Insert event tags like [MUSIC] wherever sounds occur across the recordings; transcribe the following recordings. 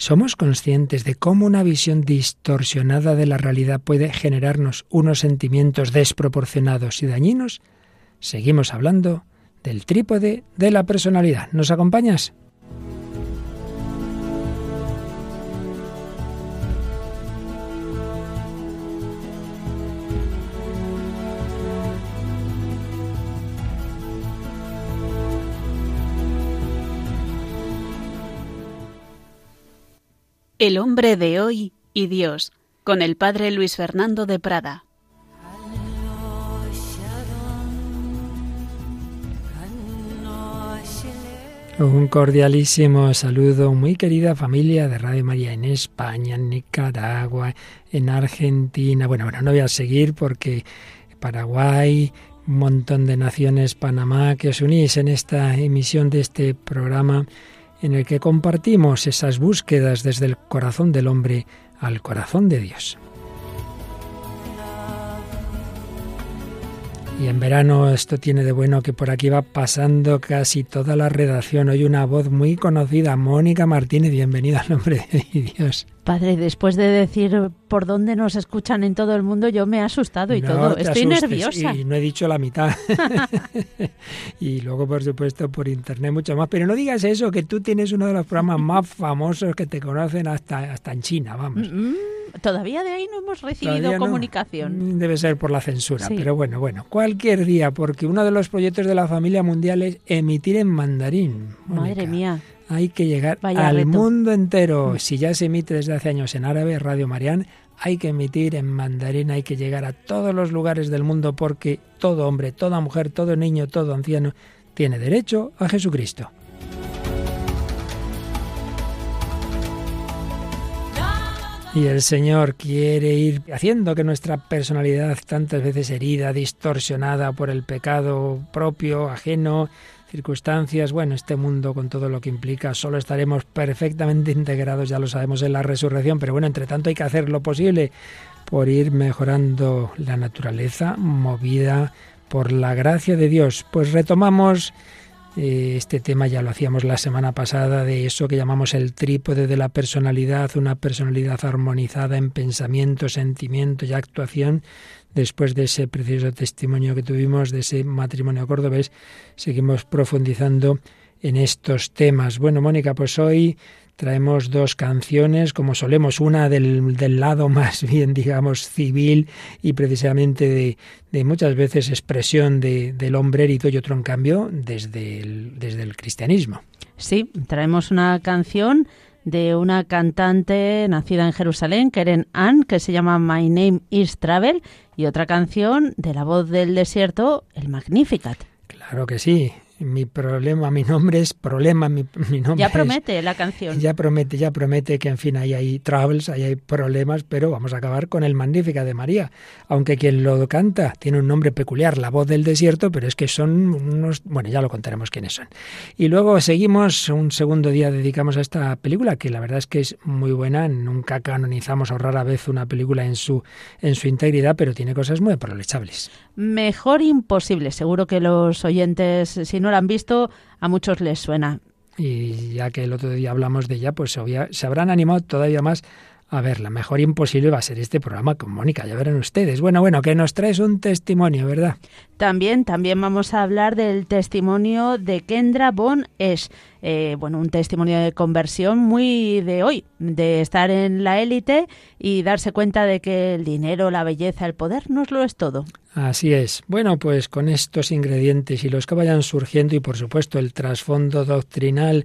¿Somos conscientes de cómo una visión distorsionada de la realidad puede generarnos unos sentimientos desproporcionados y dañinos? Seguimos hablando del trípode de la personalidad. ¿Nos acompañas? El hombre de hoy y Dios, con el padre Luis Fernando de Prada. Un cordialísimo saludo, muy querida familia de Radio María en España, en Nicaragua, en Argentina. Bueno, bueno, no voy a seguir porque Paraguay, un montón de naciones, Panamá, que os unís en esta emisión de este programa en el que compartimos esas búsquedas desde el corazón del hombre al corazón de Dios. Y en verano esto tiene de bueno que por aquí va pasando casi toda la redacción. Hoy una voz muy conocida, Mónica Martínez. Bienvenida al nombre de Dios. Padre, después de decir por dónde nos escuchan en todo el mundo, yo me he asustado y todo. Estoy nerviosa. Y no he dicho la mitad. [LAUGHS] y luego, por supuesto, por internet mucho más. Pero no digas eso, que tú tienes uno de los programas más famosos que te conocen hasta, hasta en China, vamos. Mm, mm, todavía de ahí no hemos recibido comunicación. Mm, debe ser por la censura, pero bueno, bueno, cualquier día, porque uno de los proyectos de la familia mundial es emitir en mandarín. Madre mía hay que llegar al mundo entero. Mm. Si ya se emite desde hace años en árabe, Radio Marián, hay que emitir en mandarín, hay que llegar a todos los lugares del mundo porque todo hombre, toda mujer, todo niño, todo anciano tiene derecho a Jesucristo. Y el Señor quiere ir haciendo que nuestra personalidad, tantas veces herida, distorsionada por el pecado propio, ajeno, circunstancias, bueno, este mundo con todo lo que implica, solo estaremos perfectamente [LAUGHS] integrados, ya lo sabemos, en la resurrección, pero bueno, entre tanto hay que hacer lo posible por ir mejorando la naturaleza movida por la gracia de Dios. Pues retomamos este tema, ya lo hacíamos la semana pasada, de eso que llamamos el trípode de la personalidad, una personalidad armonizada en pensamiento, sentimiento y actuación después de ese precioso testimonio que tuvimos de ese matrimonio cordobés, seguimos profundizando en estos temas. Bueno, Mónica, pues hoy traemos dos canciones, como solemos, una del, del lado [LAUGHS] más bien, digamos, civil y precisamente de, de muchas veces expresión de, del hombre herido y otro, en cambio, desde el, desde el cristianismo. Sí, traemos una canción de una cantante nacida en Jerusalén, Keren Ann, que se llama My Name is Travel, y otra canción de la voz del desierto, el Magnificat. Claro que sí mi problema, mi nombre es problema, mi, nombre Ya promete la canción. Ya promete, ya promete que en fin ahí hay troubles, ahí hay problemas, pero vamos a acabar con el Magnífica de María. Aunque quien lo canta tiene un nombre peculiar, la voz del desierto, pero es que son unos, bueno, ya lo contaremos quiénes son. Y luego seguimos, un segundo día dedicamos a esta película, que la verdad es que es muy buena, nunca canonizamos o rara vez una película en su, en su integridad, pero tiene cosas muy aprovechables. Mejor imposible, seguro que los oyentes, si no no han visto, a muchos les suena. Y ya que el otro día hablamos de ella, pues se habrán animado todavía más a verla. Mejor imposible va a ser este programa con Mónica, ya verán ustedes. Bueno, bueno, que nos traes un testimonio, ¿verdad? También, también vamos a hablar del testimonio de Kendra Bon es eh, bueno, un testimonio de conversión muy de hoy, de estar en la élite y darse cuenta de que el dinero, la belleza, el poder no lo es todo. Así es. Bueno, pues con estos ingredientes y los que vayan surgiendo y por supuesto el trasfondo doctrinal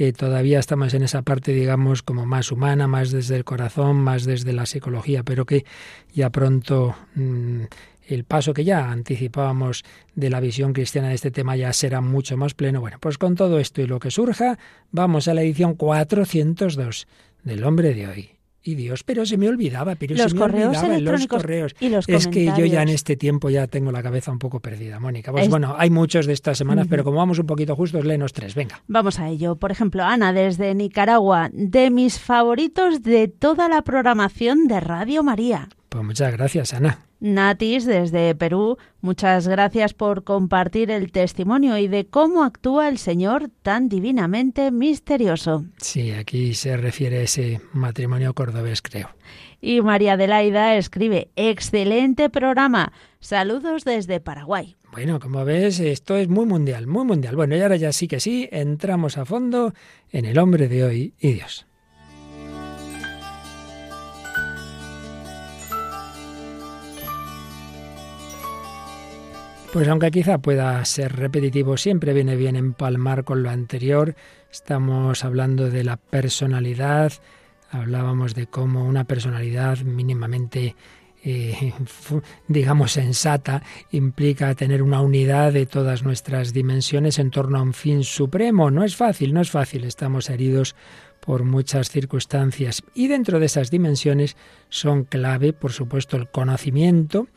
que todavía estamos en esa parte, digamos, como más humana, más desde el corazón, más desde la psicología, pero que ya pronto mm, el paso que ya anticipábamos de la visión cristiana de este tema ya será mucho más pleno. Bueno, pues con todo esto y lo que surja, vamos a la edición 402 del hombre de hoy y Dios, pero se me olvidaba, pero los se me correos olvidaba los correos. Y los es que yo ya en este tiempo ya tengo la cabeza un poco perdida, Mónica. Pues bueno, hay muchos de estas semanas, pero como vamos un poquito justos, léenos tres, venga. Vamos a ello. Por ejemplo, Ana, desde Nicaragua, de mis favoritos de toda la programación de Radio María. Pues muchas gracias, Ana. Natis, desde Perú, muchas gracias por compartir el testimonio y de cómo actúa el Señor tan divinamente misterioso. Sí, aquí se refiere a ese matrimonio cordobés, creo. Y María Adelaida escribe, excelente programa. Saludos desde Paraguay. Bueno, como ves, esto es muy mundial, muy mundial. Bueno, y ahora ya sí que sí, entramos a fondo en el hombre de hoy y Dios. Pues aunque quizá pueda ser repetitivo, siempre viene bien empalmar con lo anterior. Estamos hablando de la personalidad, hablábamos de cómo una personalidad mínimamente, eh, digamos, sensata implica tener una unidad de todas nuestras dimensiones en torno a un fin supremo. No es fácil, no es fácil. Estamos heridos por muchas circunstancias y dentro de esas dimensiones son clave, por supuesto, el conocimiento,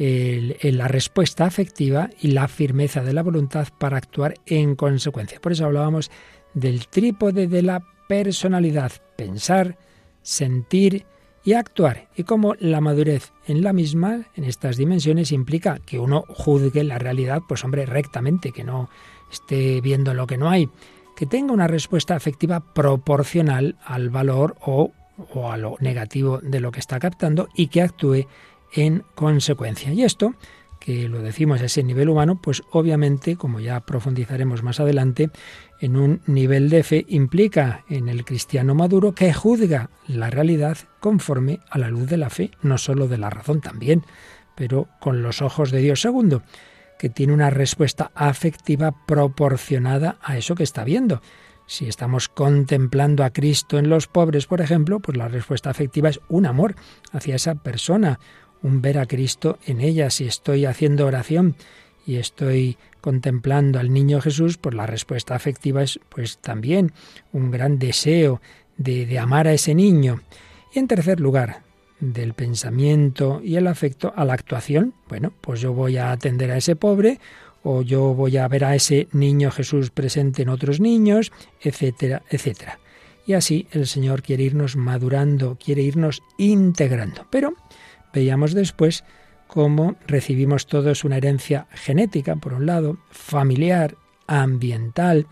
la respuesta afectiva y la firmeza de la voluntad para actuar en consecuencia. Por eso hablábamos del trípode de la personalidad, pensar, sentir y actuar, y cómo la madurez en la misma, en estas dimensiones, implica que uno juzgue la realidad, pues hombre, rectamente, que no esté viendo lo que no hay, que tenga una respuesta afectiva proporcional al valor o, o a lo negativo de lo que está captando y que actúe en consecuencia. Y esto, que lo decimos a ese nivel humano, pues obviamente, como ya profundizaremos más adelante, en un nivel de fe implica en el cristiano maduro que juzga la realidad conforme a la luz de la fe, no solo de la razón también, pero con los ojos de Dios. Segundo, que tiene una respuesta afectiva proporcionada a eso que está viendo. Si estamos contemplando a Cristo en los pobres, por ejemplo, pues la respuesta afectiva es un amor hacia esa persona, un ver a Cristo en ella. Si estoy haciendo oración y estoy contemplando al niño Jesús, pues la respuesta afectiva es pues también un gran deseo de, de amar a ese niño. Y en tercer lugar, del pensamiento y el afecto a la actuación. Bueno, pues yo voy a atender a ese pobre o yo voy a ver a ese niño Jesús presente en otros niños, etcétera, etcétera. Y así el Señor quiere irnos madurando, quiere irnos integrando. Pero Veíamos después cómo recibimos todos una herencia genética, por un lado, familiar, ambiental,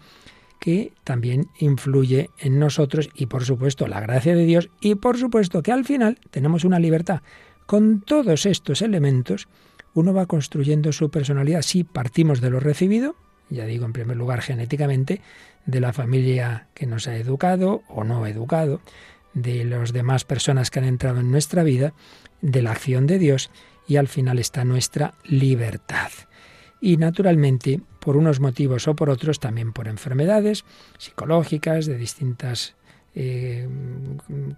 que también influye en nosotros y por supuesto la gracia de Dios y por supuesto que al final tenemos una libertad. Con todos estos elementos uno va construyendo su personalidad si partimos de lo recibido, ya digo en primer lugar genéticamente, de la familia que nos ha educado o no educado, de las demás personas que han entrado en nuestra vida, de la acción de Dios y al final está nuestra libertad. Y naturalmente, por unos motivos o por otros, también por enfermedades psicológicas de distintas eh,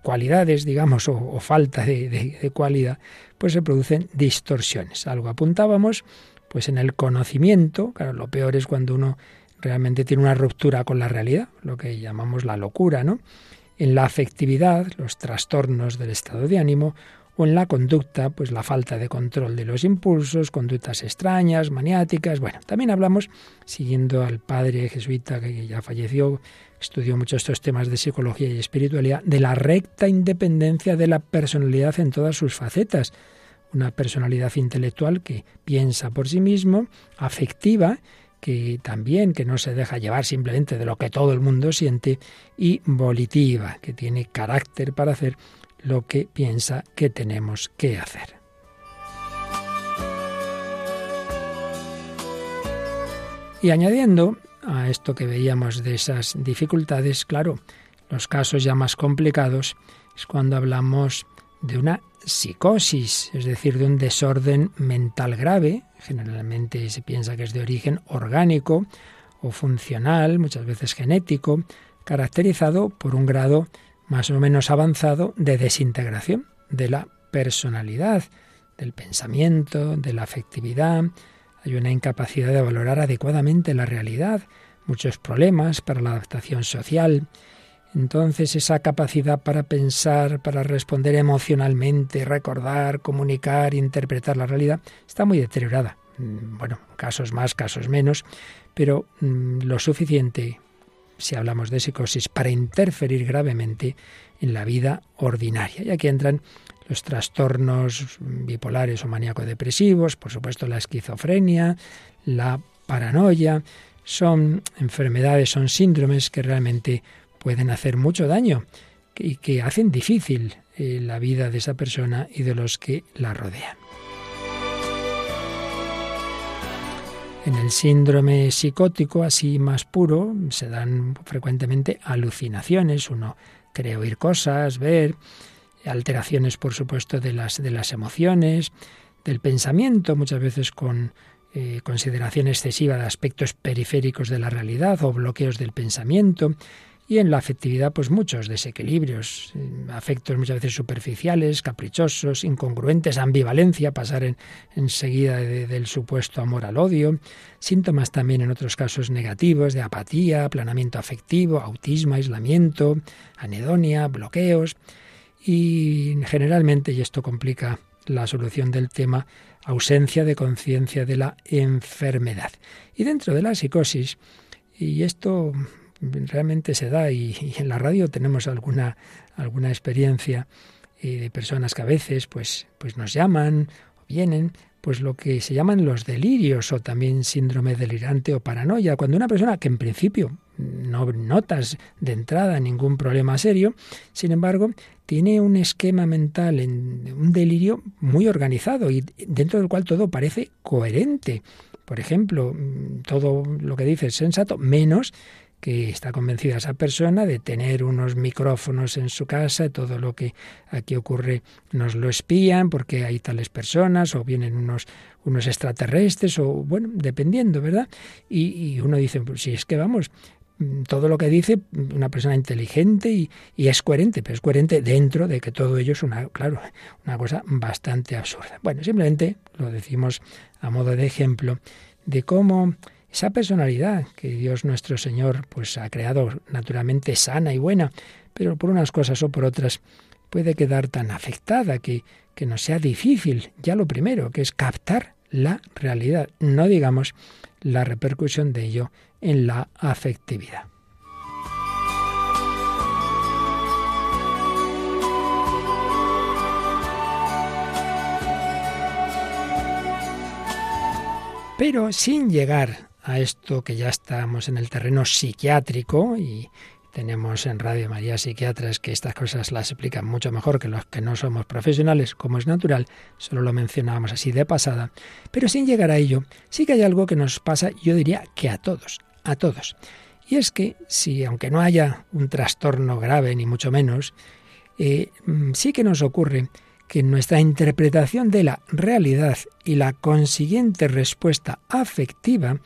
cualidades, digamos, o, falta de, de, cualidad, pues se producen distorsiones. Algo apuntábamos, pues en el conocimiento, claro, lo peor es cuando uno realmente tiene una ruptura con la realidad, lo que llamamos la locura, ¿no? En la afectividad, los trastornos del estado de ánimo, o en la conducta, pues la falta de control de los impulsos, conductas extrañas, maniáticas. Bueno, también hablamos, siguiendo al padre jesuita que ya falleció, estudió mucho estos temas de psicología y espiritualidad, de la recta independencia de la personalidad en todas sus facetas. Una personalidad intelectual que piensa por sí mismo, afectiva, que también que no se deja llevar simplemente de lo que todo el mundo siente y volitiva, que tiene carácter para hacer lo que piensa que tenemos que hacer. Y añadiendo a esto que veíamos de esas dificultades, claro, los casos ya más complicados es cuando hablamos de una psicosis, es decir, de un desorden mental grave, generalmente se piensa que es de origen orgánico o funcional, muchas veces genético, caracterizado por un grado más o menos avanzado de desintegración de la personalidad, del pensamiento, de la afectividad. Hay una incapacidad de valorar adecuadamente la realidad, muchos problemas para la adaptación social. Entonces esa capacidad para pensar, para responder emocionalmente, recordar, comunicar, interpretar la realidad, está muy deteriorada. Mm, bueno, casos más, casos menos, pero mm, lo suficiente si hablamos de psicosis, para interferir gravemente en la vida ordinaria. Y aquí entran los trastornos bipolares o maníaco-depresivos, por supuesto la esquizofrenia, la paranoia, son enfermedades, son síndromes que realmente pueden hacer mucho daño y que hacen difícil eh, la vida de esa persona y de los que la rodean. En el síndrome psicótico, así más puro, se dan frecuentemente alucinaciones. Uno cree oír cosas, ver, alteraciones, por supuesto, de las, de las emociones, del pensamiento, muchas veces con eh, consideración excesiva de aspectos periféricos de la realidad o bloqueos del pensamiento. Y en la afectividad, pues muchos desequilibrios, eh, afectos muchas veces superficiales, caprichosos, incongruentes, ambivalencia, pasar en, enseguida del supuesto amor al odio, síntomas también en otros casos negativos de apatía, aplanamiento afectivo, autismo, aislamiento, anedonia, bloqueos y generalmente, y esto complica la solución del tema, ausencia de conciencia de la enfermedad. Y dentro de la psicosis, y esto realmente se da y, en la radio tenemos alguna, alguna experiencia eh, de personas que a veces pues, pues nos llaman o vienen pues lo que se llaman los delirios o también síndrome delirante o paranoia, cuando una persona que en principio no notas de entrada ningún problema serio, sin embargo, tiene un esquema mental, en un delirio muy organizado y dentro del cual todo parece coherente. Por ejemplo, todo lo que dice es sensato, menos que está convencida esa persona de tener unos micrófonos en su casa, todo lo que aquí ocurre nos lo espían porque hay tales personas o vienen unos, unos extraterrestres o bueno, dependiendo, ¿verdad? Y, uno dice, pues si es que vamos, todo lo que dice una persona inteligente y, y, es coherente, pero es coherente dentro de que todo ello es una, claro, una cosa bastante absurda. Bueno, simplemente lo decimos a modo de ejemplo de cómo esa personalidad que Dios nuestro Señor pues ha creado naturalmente sana y buena, pero por unas cosas o por otras puede quedar tan afectada que, que nos sea difícil, ya lo primero, que es captar la realidad, no digamos la repercusión de ello en la afectividad. Pero sin llegar a esto que ya estamos en el terreno psiquiátrico y tenemos en Radio María psiquiatras que estas cosas las explican mucho mejor que los que no somos profesionales, como es natural, solo lo mencionábamos así de pasada, pero sin llegar a ello, sí que hay algo que nos pasa, yo diría que a todos, a todos. Y es que si, aunque no haya un trastorno grave, ni mucho menos, eh, mm, sí que nos ocurre que nuestra interpretación de la realidad y la consiguiente respuesta afectiva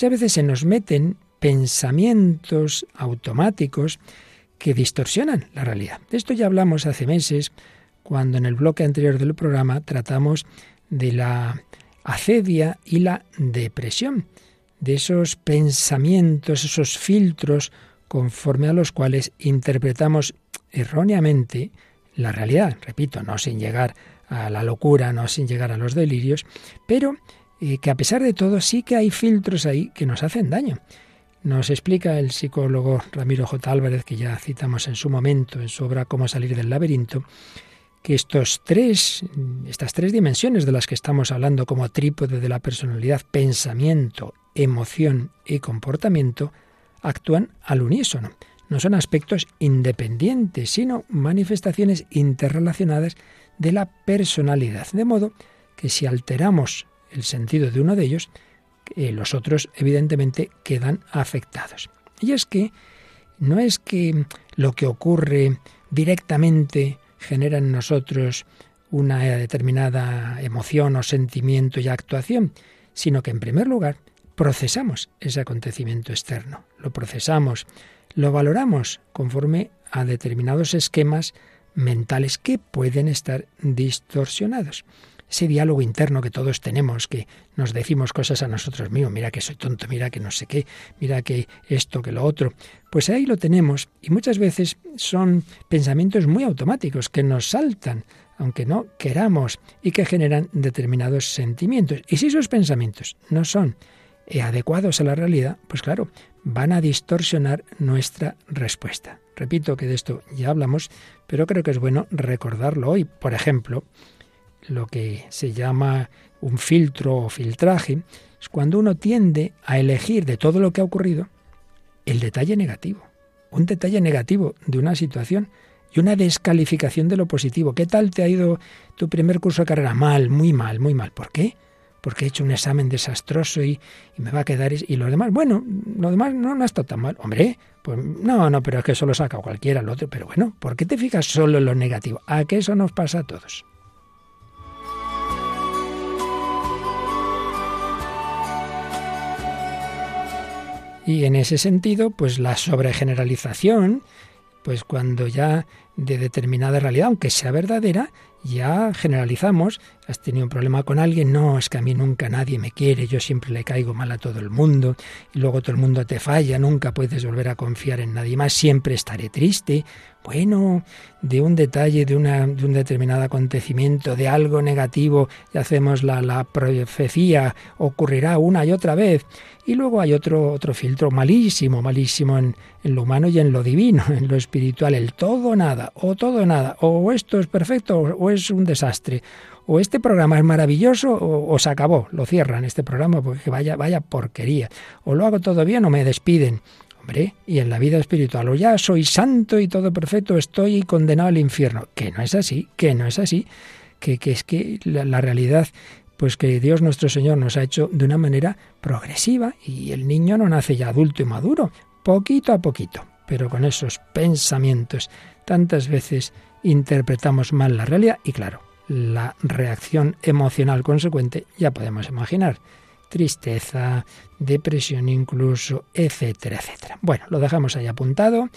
Muchas veces se nos meten pensamientos automáticos que distorsionan la realidad. De esto ya hablamos hace meses, cuando en el bloque anterior del programa tratamos de la acedia y la depresión, de esos pensamientos, esos filtros conforme a los cuales interpretamos erróneamente la realidad. Repito, no sin llegar a la locura, no sin llegar a los delirios, pero que a pesar de todo sí que hay filtros ahí que nos hacen daño. Nos explica el psicólogo Ramiro J. Álvarez, que ya citamos en su momento en su obra Cómo salir del laberinto, que estos tres, estas tres dimensiones de las que estamos hablando como trípode de la personalidad, pensamiento, emoción y comportamiento, actúan al unísono. No son aspectos independientes, sino manifestaciones interrelacionadas de la personalidad. De modo que si alteramos el sentido de uno de ellos, eh, los otros evidentemente quedan afectados. Y es que no es que lo que ocurre directamente genera en nosotros una determinada emoción o sentimiento y actuación, sino que en primer lugar procesamos ese acontecimiento externo, lo procesamos, lo valoramos conforme a determinados esquemas mentales que pueden estar distorsionados ese diálogo interno que todos tenemos, que nos decimos cosas a nosotros mismos, mira que soy tonto, mira que no sé qué, mira que esto, que lo otro, pues ahí lo tenemos y muchas veces son pensamientos muy automáticos que nos saltan, aunque no queramos, y que generan determinados sentimientos. Y si esos pensamientos no son adecuados a la realidad, pues claro, van a distorsionar nuestra respuesta. Repito que de esto ya hablamos, pero creo que es bueno recordarlo hoy. Por ejemplo, lo que se llama un filtro o filtraje es cuando uno tiende a elegir de todo lo que ha ocurrido el detalle negativo, un detalle negativo de una situación y una descalificación de lo positivo. ¿Qué tal te ha ido tu primer curso de carrera? Mal, muy mal, muy mal. ¿Por qué? Porque he hecho un examen desastroso y, me va a quedar... Y lo demás, bueno, lo demás no, no ha estado tan mal. Hombre, pues no, no, pero es que eso lo saca cualquiera, el otro. Pero bueno, ¿por qué te fijas solo en lo negativo? ¿A qué eso nos pasa a todos? Y en ese sentido, pues la sobregeneralización, pues cuando ya de determinada realidad, aunque sea verdadera, ya generalizamos, has tenido un problema con alguien, no, es que a mí nunca nadie me quiere, yo siempre le caigo mal a todo el mundo, y luego todo el mundo te falla, nunca puedes volver a confiar en nadie más, siempre estaré triste. Bueno, de un detalle, de, una, de un determinado acontecimiento, de algo negativo, y hacemos la, la profecía, ocurrirá una y otra vez. Y luego hay otro, otro filtro malísimo, malísimo en, en lo humano y en lo divino, en lo espiritual, el todo nada, o todo nada, o esto es perfecto, o es un desastre, o este programa es maravilloso o, se acabó, lo cierran este programa porque vaya, vaya porquería, o lo hago todo bien o me despiden. Hombre, y en la vida espiritual, o ya soy santo y todo perfecto, estoy condenado al infierno. Que no es así, que no es así, que, es que la realidad pues que Dios nuestro Señor nos ha hecho de una manera progresiva y el niño no nace ya adulto y maduro, poquito a poquito, pero con esos pensamientos tantas veces interpretamos mal la realidad y claro, la reacción emocional consecuente ya podemos imaginar. Tristeza, depresión incluso, etcétera, etcétera. Bueno, lo dejamos ahí apuntado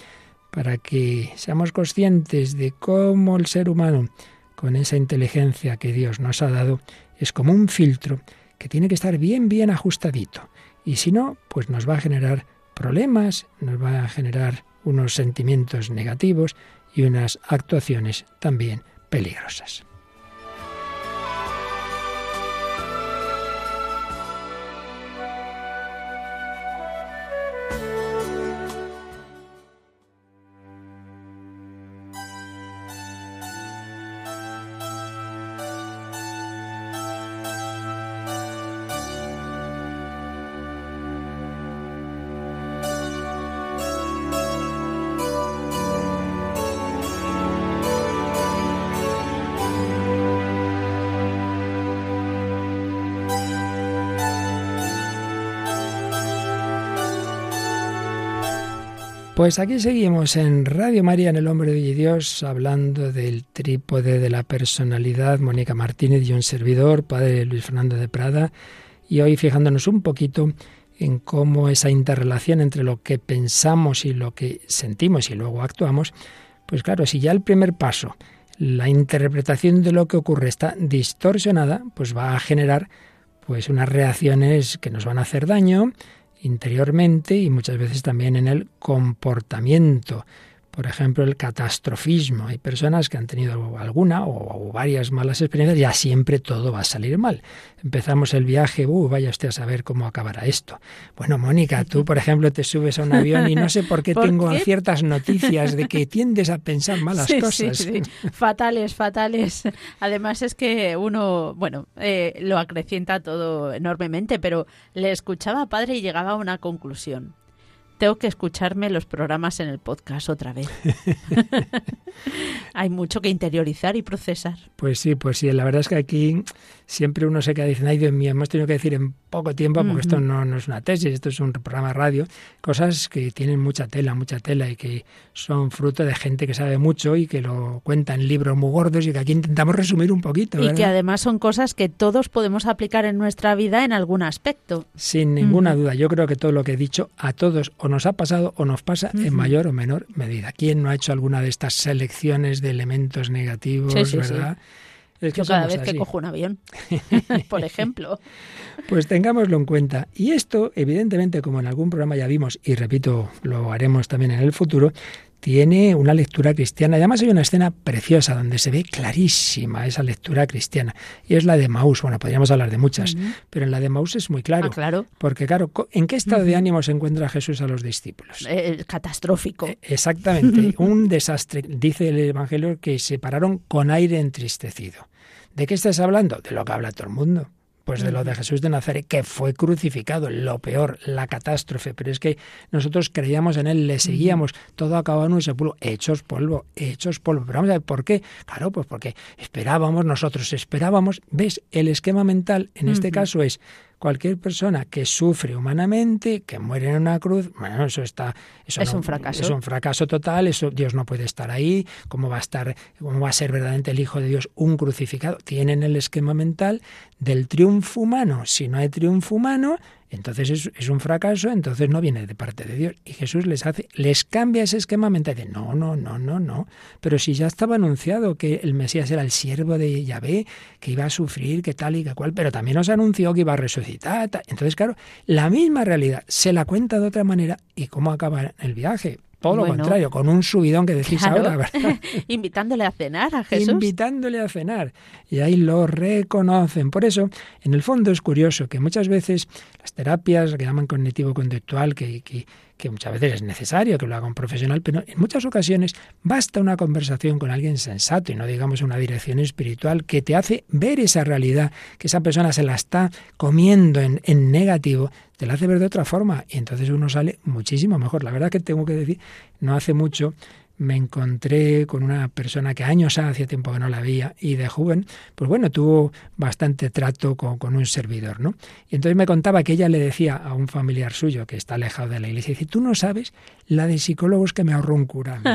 para que seamos conscientes de cómo el ser humano, con esa inteligencia que Dios nos ha dado, es como un filtro que tiene que estar bien, bien ajustadito. Y si no, pues nos va a generar problemas, nos va a generar unos sentimientos negativos y unas actuaciones también peligrosas. Pues aquí seguimos en Radio María, en El Hombre de Dios, hablando del trípode de la personalidad, Mónica Martínez y un servidor, Padre Luis Fernando de Prada, y hoy fijándonos un poquito en cómo esa interrelación entre lo que pensamos y lo que sentimos y luego actuamos, pues claro, si ya el primer paso, la interpretación de lo que ocurre está distorsionada, pues va a generar pues unas reacciones que nos van a hacer daño, interiormente y muchas veces también en el comportamiento. Por ejemplo, el catastrofismo. Hay personas que han tenido alguna o, varias malas experiencias, ya siempre todo va a salir mal. Empezamos el viaje, uh, vaya usted a saber cómo acabará esto. Bueno, Mónica, tú, por ejemplo, te subes a un avión y no sé por qué [LAUGHS] tengo ciertas noticias de que tiendes a pensar [LAUGHS] malas cosas. Sí, sí. Fatales, fatales. Además es que uno, bueno, eh, lo acrecienta todo enormemente, pero le escuchaba a padre y llegaba a una conclusión tengo que escucharme los programas en el podcast otra vez. [LAUGHS] [LAUGHS] Hay mucho que interiorizar y procesar. Pues sí, pues sí. La verdad es que aquí siempre uno se queda diciendo, ay Dios mío, hemos tenido que decir en poco tiempo, porque esto no, no, es una tesis, esto es un programa de radio, cosas que tienen mucha tela, mucha tela y que son fruto de gente que sabe mucho y que lo cuenta en libros muy gordos y que aquí intentamos resumir un poquito. Y que además son cosas que todos podemos aplicar en nuestra vida en algún aspecto. Sin ninguna duda. Yo creo que todo lo que he dicho a todos o nos ha pasado o nos pasa en mayor o menor medida. ¿Quién no ha hecho alguna de estas selecciones de elementos negativos, verdad? Yo cada vez que cojo un avión, [LAUGHS] por ejemplo. Pues tengámoslo en cuenta. Y esto, evidentemente, como en algún programa ya vimos, y repito, lo haremos también en el futuro, tiene una lectura cristiana. Además hay una escena preciosa donde se ve clarísima esa lectura cristiana. Y es la de Maús. Bueno, podríamos hablar de muchas, pero en la de Maús es muy claro. Ah, claro. Porque claro, ¿en qué estado de ánimo se encuentra Jesús a los discípulos? Eh, catastrófico. Eh, exactamente. [LAUGHS] un desastre. Dice el Evangelio que se pararon con aire entristecido. ¿De qué estás hablando? De lo que habla todo el mundo. Pues de lo de Jesús de Nazaret, que fue crucificado, lo peor, la catástrofe. Pero es que nosotros creíamos en él, le seguíamos, todo acababa en un sepulcro, hechos polvo, hechos polvo. Pero vamos a ver, ¿por qué? Claro, pues porque esperábamos, nosotros esperábamos. ¿Ves? El esquema mental en este caso es cualquier persona que sufre humanamente, que muere en una cruz, bueno, eso está eso es un fracaso. Es un fracaso total, eso Dios no puede estar ahí, cómo va a estar, cómo va a ser verdaderamente el hijo de Dios un crucificado. Tienen el esquema mental del triunfo humano. Si no hay triunfo humano, entonces es, un fracaso, entonces no viene de parte de Dios. Y Jesús les hace, les cambia ese esquema mental de no, no, no, no, no. Pero si ya estaba anunciado que el Mesías era el siervo de Yahvé, que iba a sufrir, que tal y que cual, pero también nos anunció que iba a resucitar. Entonces, claro, la misma realidad se la cuenta de otra manera y cómo acaba el viaje. Todo lo contrario, con un subidón que decís ahora, ¿verdad? [LAUGHS] Invitándole a cenar a Jesús. Invitándole a cenar. Y ahí lo reconocen. Por eso, en el fondo es curioso que muchas veces las terapias que llaman cognitivo-conductual, que, que, que muchas veces es necesario que lo haga un profesional, pero en muchas ocasiones basta una conversación con alguien sensato y no digamos una dirección espiritual que te hace ver esa realidad, que esa persona se la está comiendo en, en negativo, te la hace ver de otra forma y entonces uno sale muchísimo mejor. La verdad que tengo que decir, no hace mucho me encontré con una persona que años hacía tiempo que no la veía y de joven, pues bueno, tuvo bastante trato con, un servidor, ¿no? Y entonces me contaba que ella le decía a un familiar suyo que está alejado de la iglesia, dice, tú no sabes la de psicólogos que me ahorró un cura. [LAUGHS]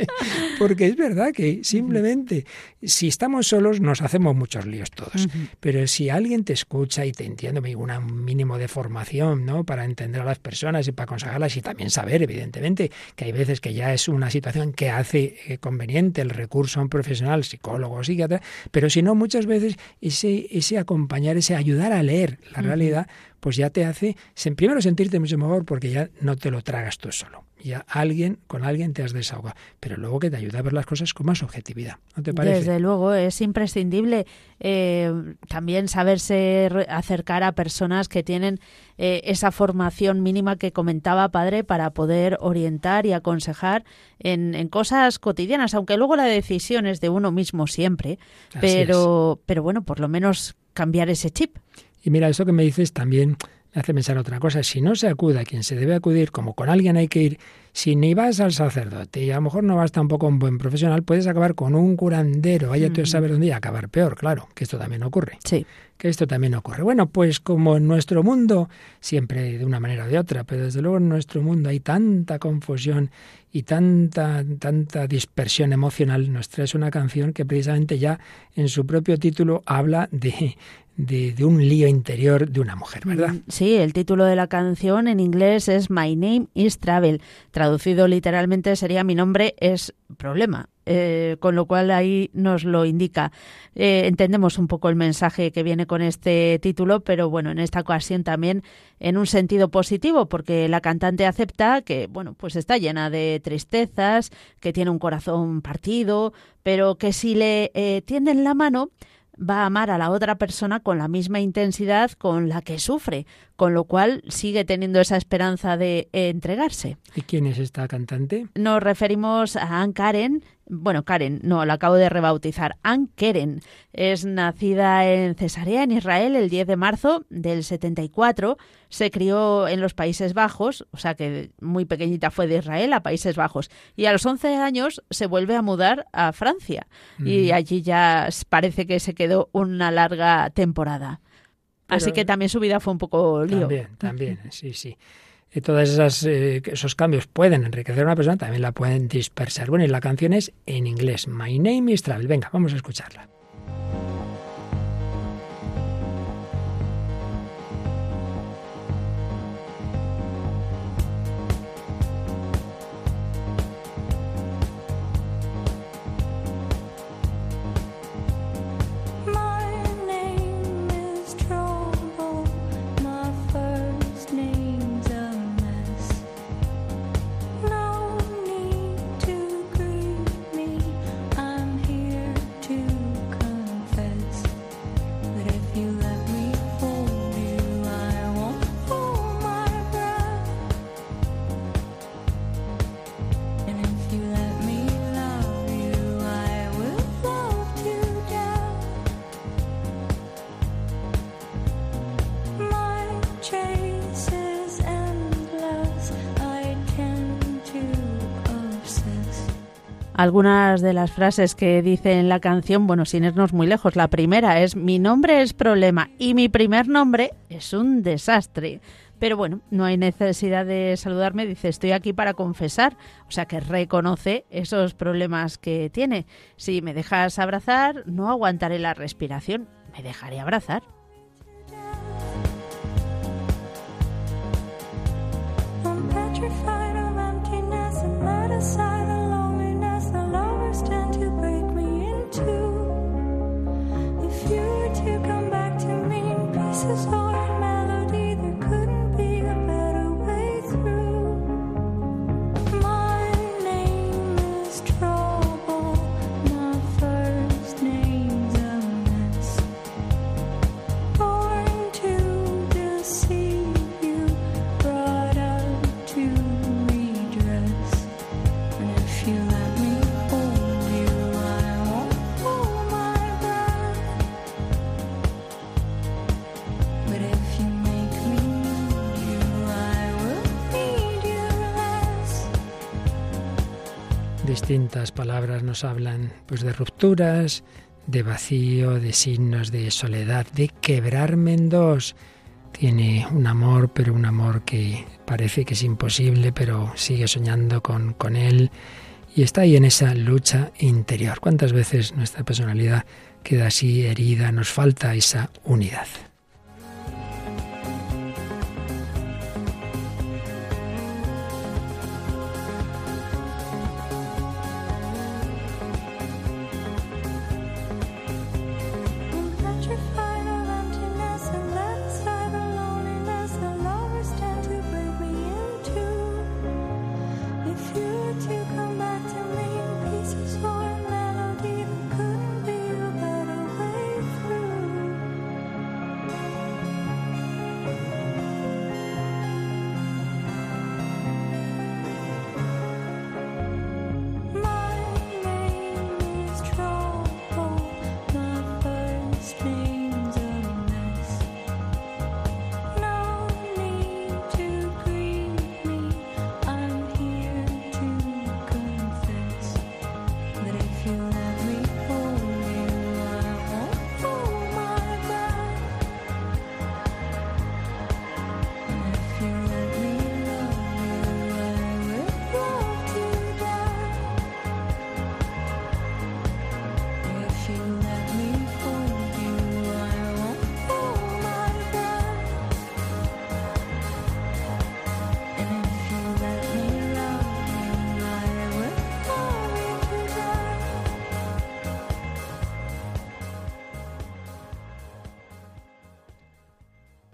[LAUGHS] Porque es verdad que simplemente si estamos solos nos hacemos muchos líos todos, pero si alguien te escucha y te entiende, un mínimo de formación, ¿no? Para entender a las personas y para aconsejarlas y también saber, evidentemente, que hay veces que ya es una situación que hace eh, conveniente el recurso a un profesional, psicólogo o psiquiatra, pero si no, muchas veces ese, ese acompañar, ese ayudar a leer la realidad, pues ya te hace primero sentirte mucho mejor porque ya no te lo tragas tú solo. Ya alguien, con alguien te has desahogado, pero luego que te ayuda a ver las cosas con más objetividad. ¿No te parece? Desde luego, es imprescindible eh, también saberse acercar a personas que tienen eh, esa formación mínima que comentaba padre para poder orientar y aconsejar en, en, cosas cotidianas, aunque luego la decisión es de uno mismo siempre, pero, pero bueno, por lo menos cambiar ese chip. Y mira, eso que me dices también me hace pensar otra cosa. Si no se acude a quien se debe acudir, como con alguien hay que ir, si ni vas al sacerdote y a lo mejor no vas tampoco un buen profesional, puedes acabar con un curandero. Vaya tú a saber dónde y acabar peor, claro, que esto también ocurre. Sí. Que esto también ocurre. Bueno, pues como en nuestro mundo, siempre de una manera o de otra, pero desde luego en nuestro mundo hay tanta confusión y tanta, tanta dispersión emocional, nos traes una canción que precisamente ya en su propio título habla de, de, un lío interior de una mujer, ¿verdad? Mm, sí, el título de la canción en inglés es My Name is Travel. Traducido literalmente sería Mi nombre es problema. Eh, con lo cual ahí nos lo indica. Eh, entendemos un poco el mensaje que viene con este título, pero bueno, en esta ocasión también en un sentido positivo, porque la cantante acepta que, bueno, pues está llena de tristezas, que tiene un corazón partido, pero que si le eh, tienden la mano, va a amar a la otra persona con la misma intensidad con la que sufre, con lo cual sigue teniendo esa esperanza de entregarse. ¿Y quién es esta cantante? Nos referimos a Anne Karen, bueno, Karen, no, la acabo de rebautizar. Ann Keren es nacida en Cesarea, en Israel, el 10 de marzo del 74. Se crió en los Países Bajos, o sea que muy pequeñita fue de Israel a Países Bajos. Y a los 11 años se vuelve a mudar a Francia. Y allí ya parece que se quedó una larga temporada. Así que también su vida fue un poco lío. También, también, sí, sí y todos esas, eh, esos cambios pueden enriquecer a una persona, también la pueden dispersar. Bueno, y la canción es en inglés, My Name is Travel. Venga, vamos a escucharla. Algunas de las frases que dice en la canción, bueno, sin irnos muy lejos. La primera es mi nombre es problema y mi primer nombre es un desastre. Pero bueno, no hay necesidad de saludarme, dice, estoy aquí para confesar, o sea que reconoce esos problemas que tiene. Si me dejas abrazar, no aguantaré la respiración, me dejaré abrazar. Distintas palabras nos hablan pues de rupturas, de vacío, de signos de soledad, de quebrarme en dos. Tiene un amor, pero un amor que parece que es imposible, pero sigue soñando con, con él y está ahí en esa lucha interior. ¿Cuántas veces nuestra personalidad queda así herida? Nos falta esa unidad.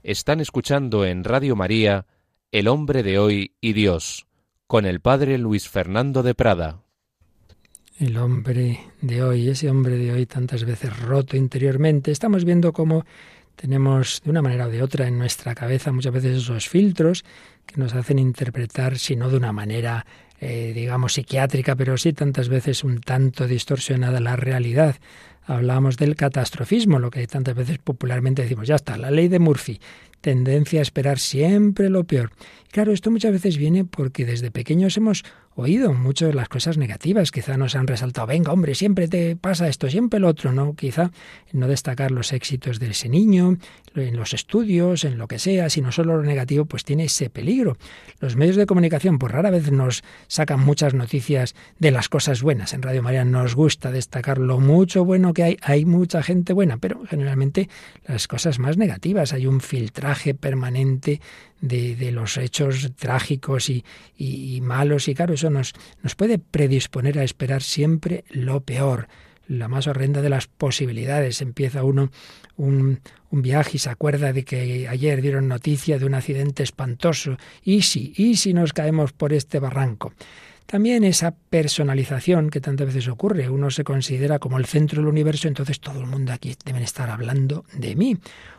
Están escuchando en Radio María El hombre de hoy y Dios, con el padre Luis Fernando de Prada. El hombre de hoy, ese hombre de hoy tantas veces roto interiormente, estamos viendo cómo tenemos de una manera o de otra en nuestra cabeza muchas veces esos filtros que nos hacen interpretar, si no de una manera, eh, digamos, psiquiátrica, pero sí tantas veces un tanto distorsionada la realidad hablamos del catastrofismo, lo que tantas veces popularmente decimos, ya está, la ley de Murphy, tendencia a esperar siempre lo peor. Claro, esto muchas veces viene porque desde pequeños hemos oído muchas de las cosas negativas, quizá nos han resaltado, venga hombre, siempre te pasa esto, siempre lo otro, ¿no? Quizá no destacar los éxitos de ese niño, en los estudios, en lo que sea, sino solo lo negativo, pues tiene ese peligro. Los medios de comunicación, pues rara vez nos sacan muchas noticias de las cosas buenas. En Radio María nos gusta destacar lo mucho bueno que hay, hay mucha gente buena, pero generalmente las cosas más negativas, hay un filtraje permanente de, los hechos trágicos y, malos, y claro, eso nos, nos puede predisponer a esperar siempre lo peor la más horrenda de las posibilidades. Empieza uno un, un, viaje y se acuerda de que ayer dieron noticia de un accidente espantoso. ¿Y si? ¿Y si nos caemos por este barranco? También esa personalización que tantas veces ocurre. Uno se considera como el centro del universo, entonces todo el mundo aquí deben estar hablando de mí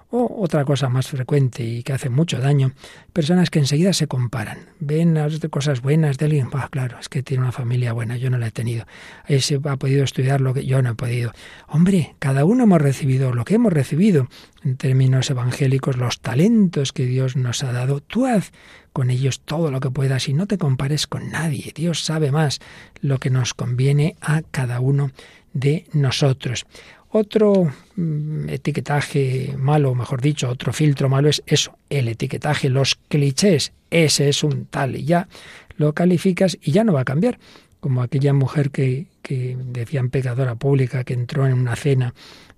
O otra cosa más frecuente y que hace mucho daño, personas que enseguida se comparan, ven las cosas buenas de alguien, ah, claro, es que tiene una familia buena, yo no la he tenido, ese ha podido estudiar lo que yo no he podido. Hombre, cada uno hemos recibido lo que hemos recibido en términos evangélicos, los talentos que Dios nos ha dado. Tú haz con ellos todo lo que puedas y no te compares con nadie. Dios sabe más lo que nos conviene a cada uno de nosotros. Otro mm, etiquetaje malo, mejor dicho, otro filtro malo es eso, el etiquetaje, los clichés. Ese es un tal y ya lo calificas y ya no va a cambiar. Como aquella mujer que, que decían pecadora pública que entró en una cena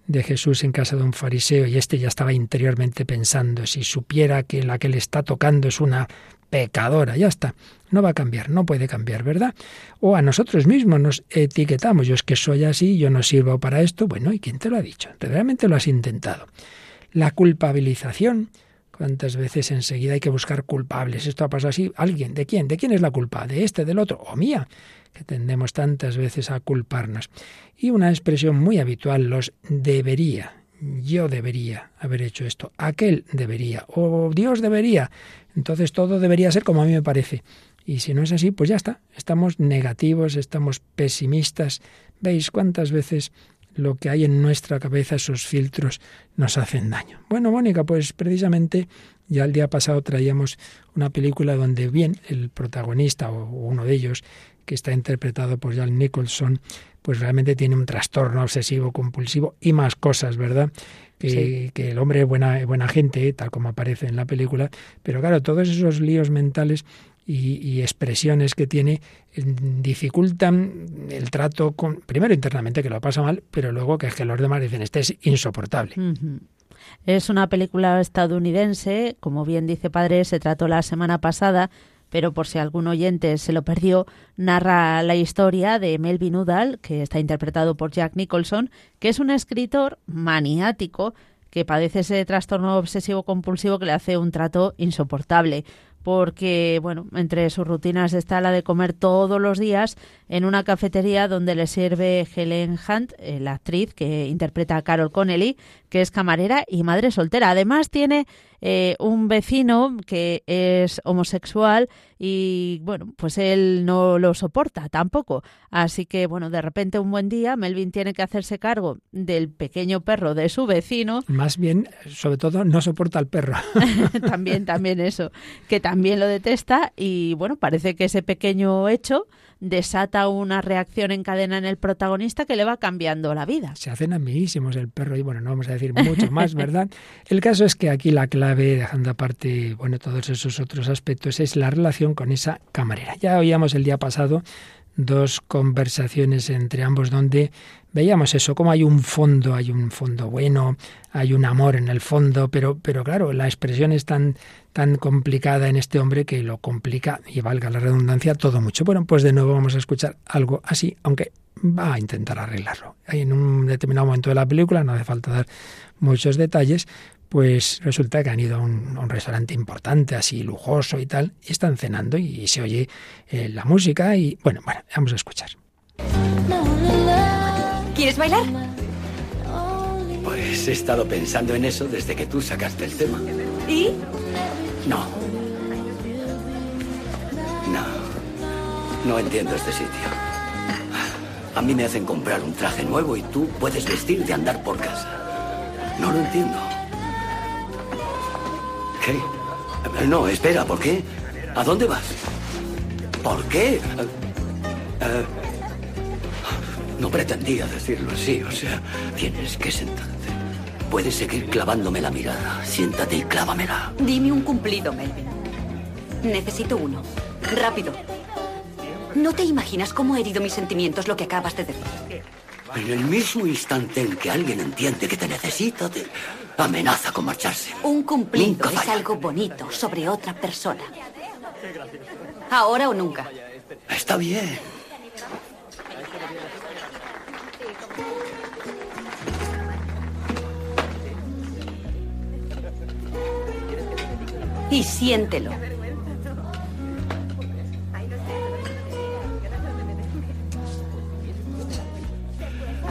de Jesús en casa de un fariseo y este ya estaba interiormente pensando, si supiera que la que le está tocando es una pecadora, ya está, no va a cambiar, no puede cambiar, ¿verdad? O a nosotros mismos nos etiquetamos, yo es que soy así, yo no sirvo para esto, bueno, ¿y quién te lo ha dicho? Realmente lo has intentado. La culpabilización, ¿Cuántas veces enseguida hay que buscar culpables? Esto ha pasado así. ¿Alguien? ¿De quién? ¿De quién es la culpa? ¿De este, del otro? ¿O mía? Que tendemos tantas veces a culparnos. Y una expresión muy habitual, los debería. Yo debería haber hecho esto. Aquel debería. O Dios debería. Entonces todo debería ser como a mí me parece. Y si no es así, pues ya está. Estamos negativos, estamos pesimistas. ¿Veis cuántas veces lo que hay en nuestra cabeza, esos filtros, nos hacen daño? Bueno, Mónica, pues precisamente ya el día pasado traíamos una película donde bien el protagonista o uno de ellos, que está interpretado por Jan Nicholson, pues realmente tiene un trastorno obsesivo compulsivo y más cosas, ¿verdad? Que, que, el hombre es buena, buena gente, tal como aparece en la película, pero claro, todos esos líos mentales y, expresiones que tiene eh, dificultan el trato con, primero internamente que lo pasa mal, pero luego que es que los demás dicen, este es insoportable. Es una película estadounidense, como bien dice padre, se trató la semana pasada, pero por si algún oyente se lo perdió, narra la historia de Melvin Udall, que está interpretado por Jack Nicholson, que es un escritor maniático que padece ese trastorno obsesivo compulsivo que le hace un trato insoportable porque, bueno, entre sus rutinas está la de comer todos los días en una cafetería donde le sirve Helen Hunt, eh, la actriz que interpreta a Carol Connelly, que es camarera y madre soltera. Además tiene eh, un vecino que es homosexual y bueno, pues él no lo soporta tampoco. Así que bueno, de repente un buen día Melvin tiene que hacerse cargo del pequeño perro de su vecino. Más bien, sobre todo, no soporta al perro. [LAUGHS] también, también eso, que también lo detesta y bueno, parece que ese pequeño hecho desata una reacción en cadena en el protagonista que le va cambiando la vida. Se hacen amiguísimos el perro y bueno, no vamos a decir mucho más, ¿verdad? [LAUGHS] El caso es que aquí la clave, dejando aparte, bueno, todos esos otros aspectos, es la relación con esa camarera. Ya oíamos el día pasado dos conversaciones entre ambos donde veíamos eso, como hay un fondo, hay un fondo bueno, hay un amor en el fondo, pero, pero claro, la expresión es tan, tan complicada en este hombre que lo complica, y valga la redundancia, todo mucho. Bueno, pues de nuevo vamos a escuchar algo así, aunque va a intentar arreglarlo. En un determinado momento de la película, no hace falta dar muchos detalles, pues resulta que han ido a un, restaurante importante, así lujoso y tal, y están cenando y, se oye eh, la música y bueno, bueno, vamos a escuchar. ¿Quieres bailar? Pues he estado pensando en eso desde que tú sacaste el tema. ¿Y? No. No. No entiendo este sitio. A mí me hacen comprar un traje nuevo y tú puedes vestir de andar por casa. No lo entiendo. No, espera, ¿por qué? ¿A dónde vas? ¿Por qué? Eh, eh, no pretendía decirlo así, o sea, tienes que sentarte. Puedes seguir clavándome la mirada. Siéntate y clávamela. Dime un cumplido, Melvin. Necesito uno. Rápido. No te imaginas cómo ha herido mis sentimientos lo que acabas de decir. En el mismo instante en que alguien entiende que te necesita, te amenaza con marcharse. Un cumplido es algo bonito sobre otra persona. Ahora o nunca. Está bien. Y siéntelo.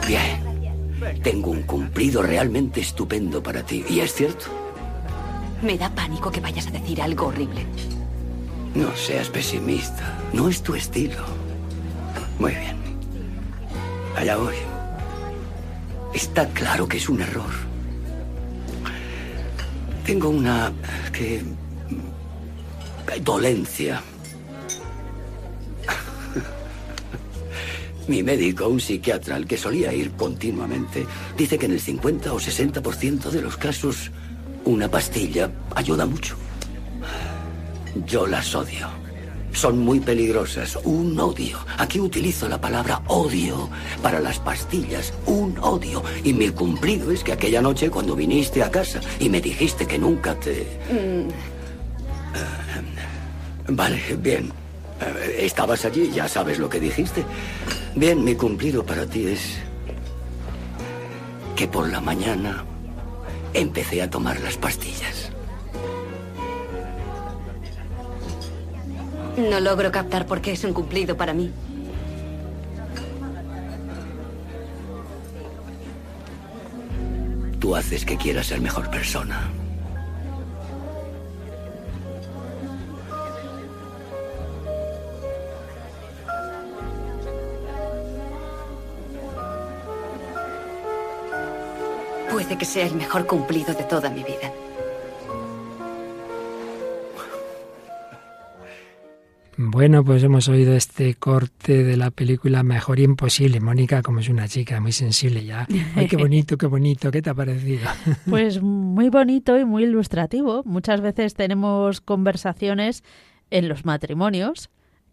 Bien. Tengo un cumplido realmente estupendo para ti. ¿Y es cierto? Me da pánico que vayas a decir algo horrible. No seas pesimista. No es tu estilo. Muy bien. Allá voy. Está claro que es un error. Tengo una... que... dolencia. Mi médico, un psiquiatra al que solía ir continuamente, dice que en el 50 o 60% de los casos una pastilla ayuda mucho. Yo las odio. Son muy peligrosas. Un odio. Aquí utilizo la palabra odio para las pastillas. Un odio. Y mi cumplido es que aquella noche cuando viniste a casa y me dijiste que nunca te... Mm. Vale, bien. Eh, estabas allí, ya sabes lo que dijiste. Bien, mi cumplido para ti es que por la mañana empecé a tomar las pastillas. No logro captar por qué es un cumplido para mí. Tú haces que quieras ser mejor persona. Puede que sea el mejor cumplido de toda mi vida. Bueno, pues hemos oído este corte de la película Mejor Imposible. Mónica, como es una chica muy sensible ya. Ay, qué bonito, qué bonito. ¿Qué te ha parecido? [LAUGHS] Pues muy bonito y muy ilustrativo. Muchas veces tenemos conversaciones en los matrimonios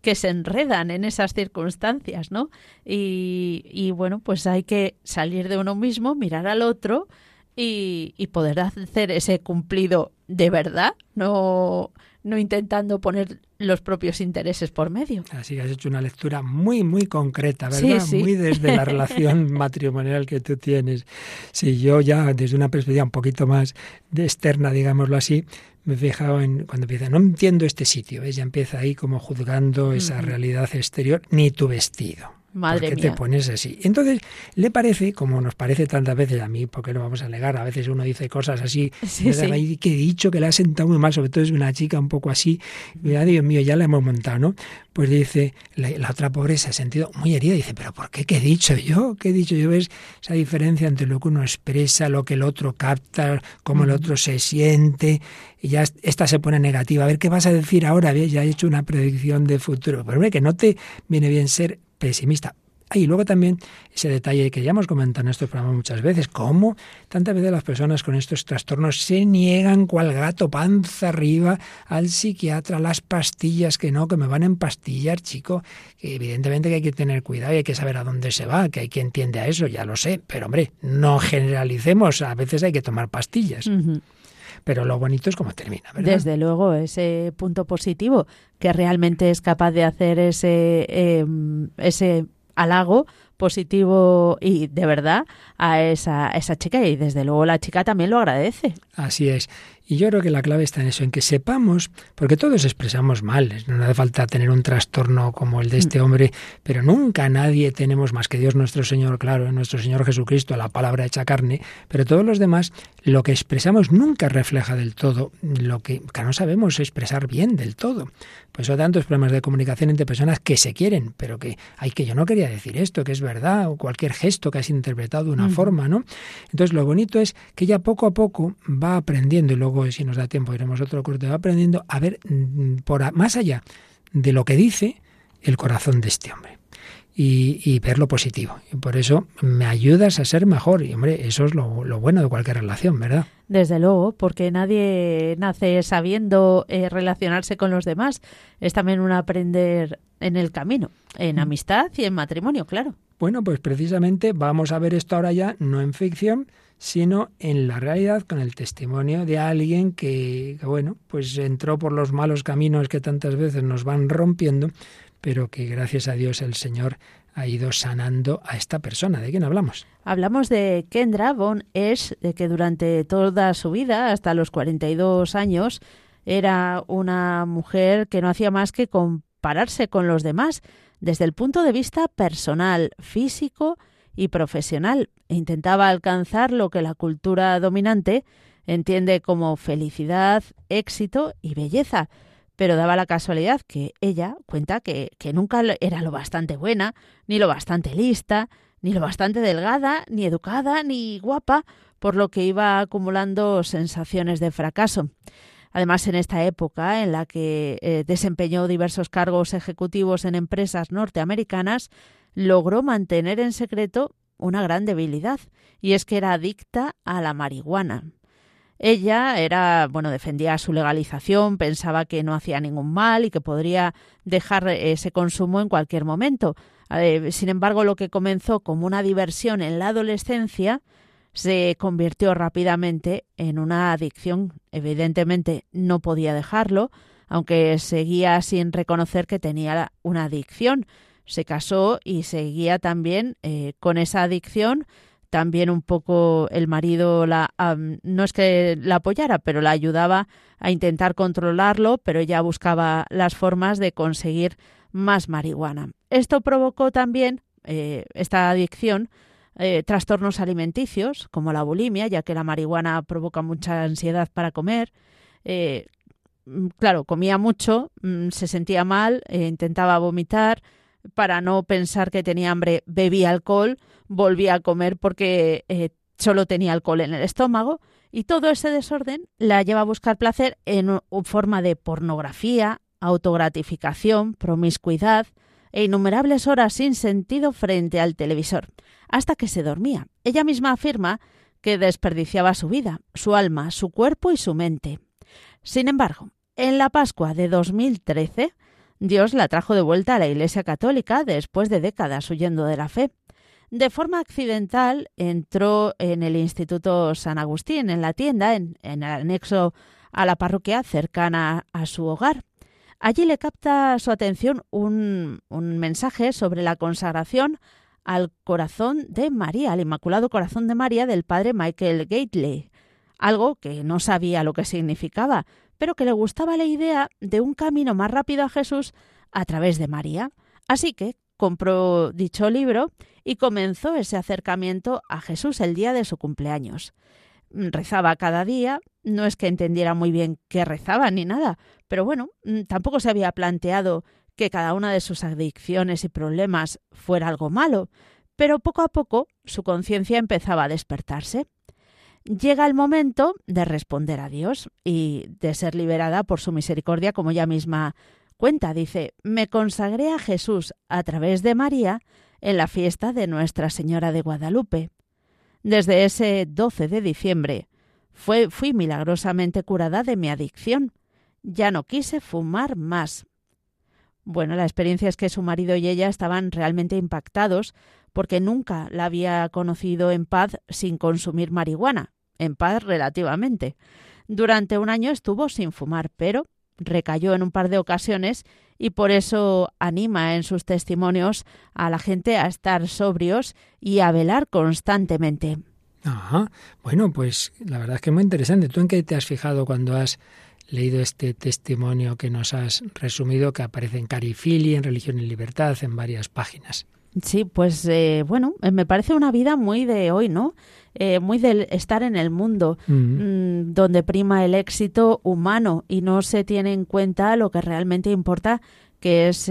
que se enredan en esas circunstancias, ¿no? Y, y bueno, pues hay que salir de uno mismo, mirar al otro y, y poder hacer ese cumplido de verdad, no no intentando poner los propios intereses por medio. Así que has hecho una lectura muy, muy concreta, ¿verdad? Muy desde la [LAUGHS] relación matrimonial que tú tienes. Si yo ya desde una perspectiva un poquito más de externa, digámoslo así, me he fijado en cuando empieza, no entiendo este sitio, ¿ves? ya empieza ahí como juzgando esa realidad exterior, ni tu vestido. Madre ¿Por qué te pones así? Entonces, le parece, como nos parece tantas veces a mí, porque lo vamos a negar, a veces uno dice cosas así, [LAUGHS] sí, sí. que he dicho que le ha sentado muy mal, sobre todo es una chica un poco así, mira, Dios mío, ya la hemos montado, ¿no? Pues dice, la, la otra pobre se ha sentido muy herida, dice, pero ¿por qué? ¿Qué he dicho yo? ¿Qué he dicho yo? ¿Ves esa diferencia entre lo que uno expresa, lo que el otro capta, cómo el otro se siente? Y ya esta se pone negativa. A ver, ¿qué vas a decir ahora? Ya he hecho una predicción de futuro. Pero hombre, que no te viene bien ser pesimista. Y luego también ese detalle que ya hemos comentado en estos programas muchas veces, cómo tantas veces las personas con estos trastornos se niegan cual gato panza arriba al psiquiatra, las pastillas, que no, que me van a empastillar, chico, que evidentemente que hay que tener cuidado y hay que saber a dónde se va, que hay que entiende a eso, ya lo sé, pero hombre, no generalicemos, a veces hay que tomar pastillas. Pero lo bonito es cómo termina, ¿verdad? Desde luego, ese punto positivo que realmente es capaz de hacer ese, eh, ese halago positivo y de verdad a esa, a esa chica y desde luego la chica también lo agradece. Así es. Y yo creo que la clave está en eso, en que sepamos, porque todos expresamos mal, no hace falta tener un trastorno como el de este hombre, pero nunca nadie tenemos más que Dios nuestro Señor, claro, nuestro Señor Jesucristo, la palabra hecha carne, pero todos los demás, lo que expresamos nunca refleja del todo lo que, que no sabemos expresar bien del todo. Pues hay tantos problemas de comunicación entre personas que se quieren, pero que, hay que yo no quería decir esto, que es verdad, o cualquier gesto que has interpretado de una forma, ¿no? Entonces lo bonito es que ella poco a poco va aprendiendo y luego si nos da tiempo, iremos otro corte, aprendiendo a ver mm, por más allá de lo que dice el corazón de este hombre. Y, ver lo positivo. Y por eso me ayudas a ser mejor. Y hombre, eso es lo, bueno de cualquier relación, ¿verdad? Desde luego, porque nadie nace sabiendo eh, relacionarse con los demás. Es también un aprender en el camino, en mm. amistad y en matrimonio, claro. Bueno, pues precisamente vamos a ver esto ahora ya, no en ficción, sino en la realidad con el testimonio de alguien que, bueno, pues entró por los malos caminos que tantas veces nos van rompiendo, pero que gracias a Dios el Señor ha ido sanando a esta persona. ¿De quién hablamos? Hablamos de Kendra Von Esch, de que durante toda su vida, hasta los 42 años, era una mujer que no hacía más que compararse con los demás desde el punto de vista personal, físico y profesional. Intentaba alcanzar lo que la cultura dominante entiende como felicidad, éxito y belleza, pero daba la casualidad que ella cuenta que, que nunca era lo bastante buena, ni lo bastante lista, ni lo bastante delgada, ni educada, ni guapa, por lo que iba acumulando sensaciones de fracaso. Además, en esta época en la que eh, desempeñó diversos cargos ejecutivos en empresas norteamericanas, logró mantener en secreto una gran debilidad, y es que era adicta a la marihuana. Ella era, bueno, defendía su legalización, pensaba que no hacía ningún mal y que podría dejar ese consumo en cualquier momento. Eh, sin embargo, lo que comenzó como una diversión en la adolescencia se convirtió rápidamente en una adicción. Evidentemente no podía dejarlo, aunque seguía sin reconocer que tenía una adicción. Se casó y seguía también eh, con esa adicción. También un poco el marido la no es que la apoyara, pero la ayudaba a intentar controlarlo, pero ella buscaba las formas de conseguir más marihuana. Esto provocó también eh, esta adicción eh, trastornos alimenticios, como la bulimia, ya que la marihuana provoca mucha ansiedad para comer. Mm, claro, comía mucho, mm, se sentía mal, intentaba vomitar. Para no pensar que tenía hambre, bebía alcohol, volvía a comer porque solo tenía alcohol en el estómago. Y todo ese desorden la lleva a buscar placer en forma de pornografía, autogratificación, promiscuidad e innumerables horas sin sentido frente al televisor hasta que se dormía. Ella misma afirma que desperdiciaba su vida, su alma, su cuerpo y su mente. Sin embargo, en la Pascua de 2013, Dios la trajo de vuelta a la Iglesia Católica después de décadas huyendo de la fe. De forma accidental entró en el Instituto San Agustín, en la tienda, en, el anexo a la parroquia cercana a su hogar. Allí le capta su atención un, un mensaje sobre la consagración al corazón de María, al Inmaculado Corazón de María del padre Michael Gately, algo que no sabía lo que significaba, pero que le gustaba la idea de un camino más rápido a Jesús a través de María. Así que compró dicho libro y comenzó ese acercamiento a Jesús el día de su cumpleaños. Rezaba cada día, no es que entendiera muy bien qué rezaba ni nada, pero bueno, mm, tampoco se había planteado que cada una de sus adicciones y problemas fuera algo malo, pero poco a poco su conciencia empezaba a despertarse. Llega el momento de responder a Dios y de ser liberada por su misericordia, como ella misma cuenta. Dice, me consagré a Jesús a través de María en la fiesta de Nuestra Señora de Guadalupe. Desde ese 12 de diciembre fue, fui milagrosamente curada de mi adicción. Ya no quise fumar más, bueno, la experiencia es que su marido y ella estaban realmente impactados porque nunca la había conocido en paz sin consumir marihuana, en paz relativamente. Durante un año estuvo sin fumar, pero recayó en un par de ocasiones y por eso anima en sus testimonios a la gente a estar sobrios y a velar constantemente. Ajá. Bueno, pues la verdad es que es muy interesante. ¿Tú en qué te has fijado cuando has leído este testimonio que nos has resumido, que aparece en Carifili, en Religión y Libertad, en varias páginas. Sí, pues eh, bueno, eh, me parece una vida muy de hoy, ¿no? Eh, muy de estar en el mundo, mm, donde prima el éxito humano y no se tiene en cuenta lo que realmente importa, que es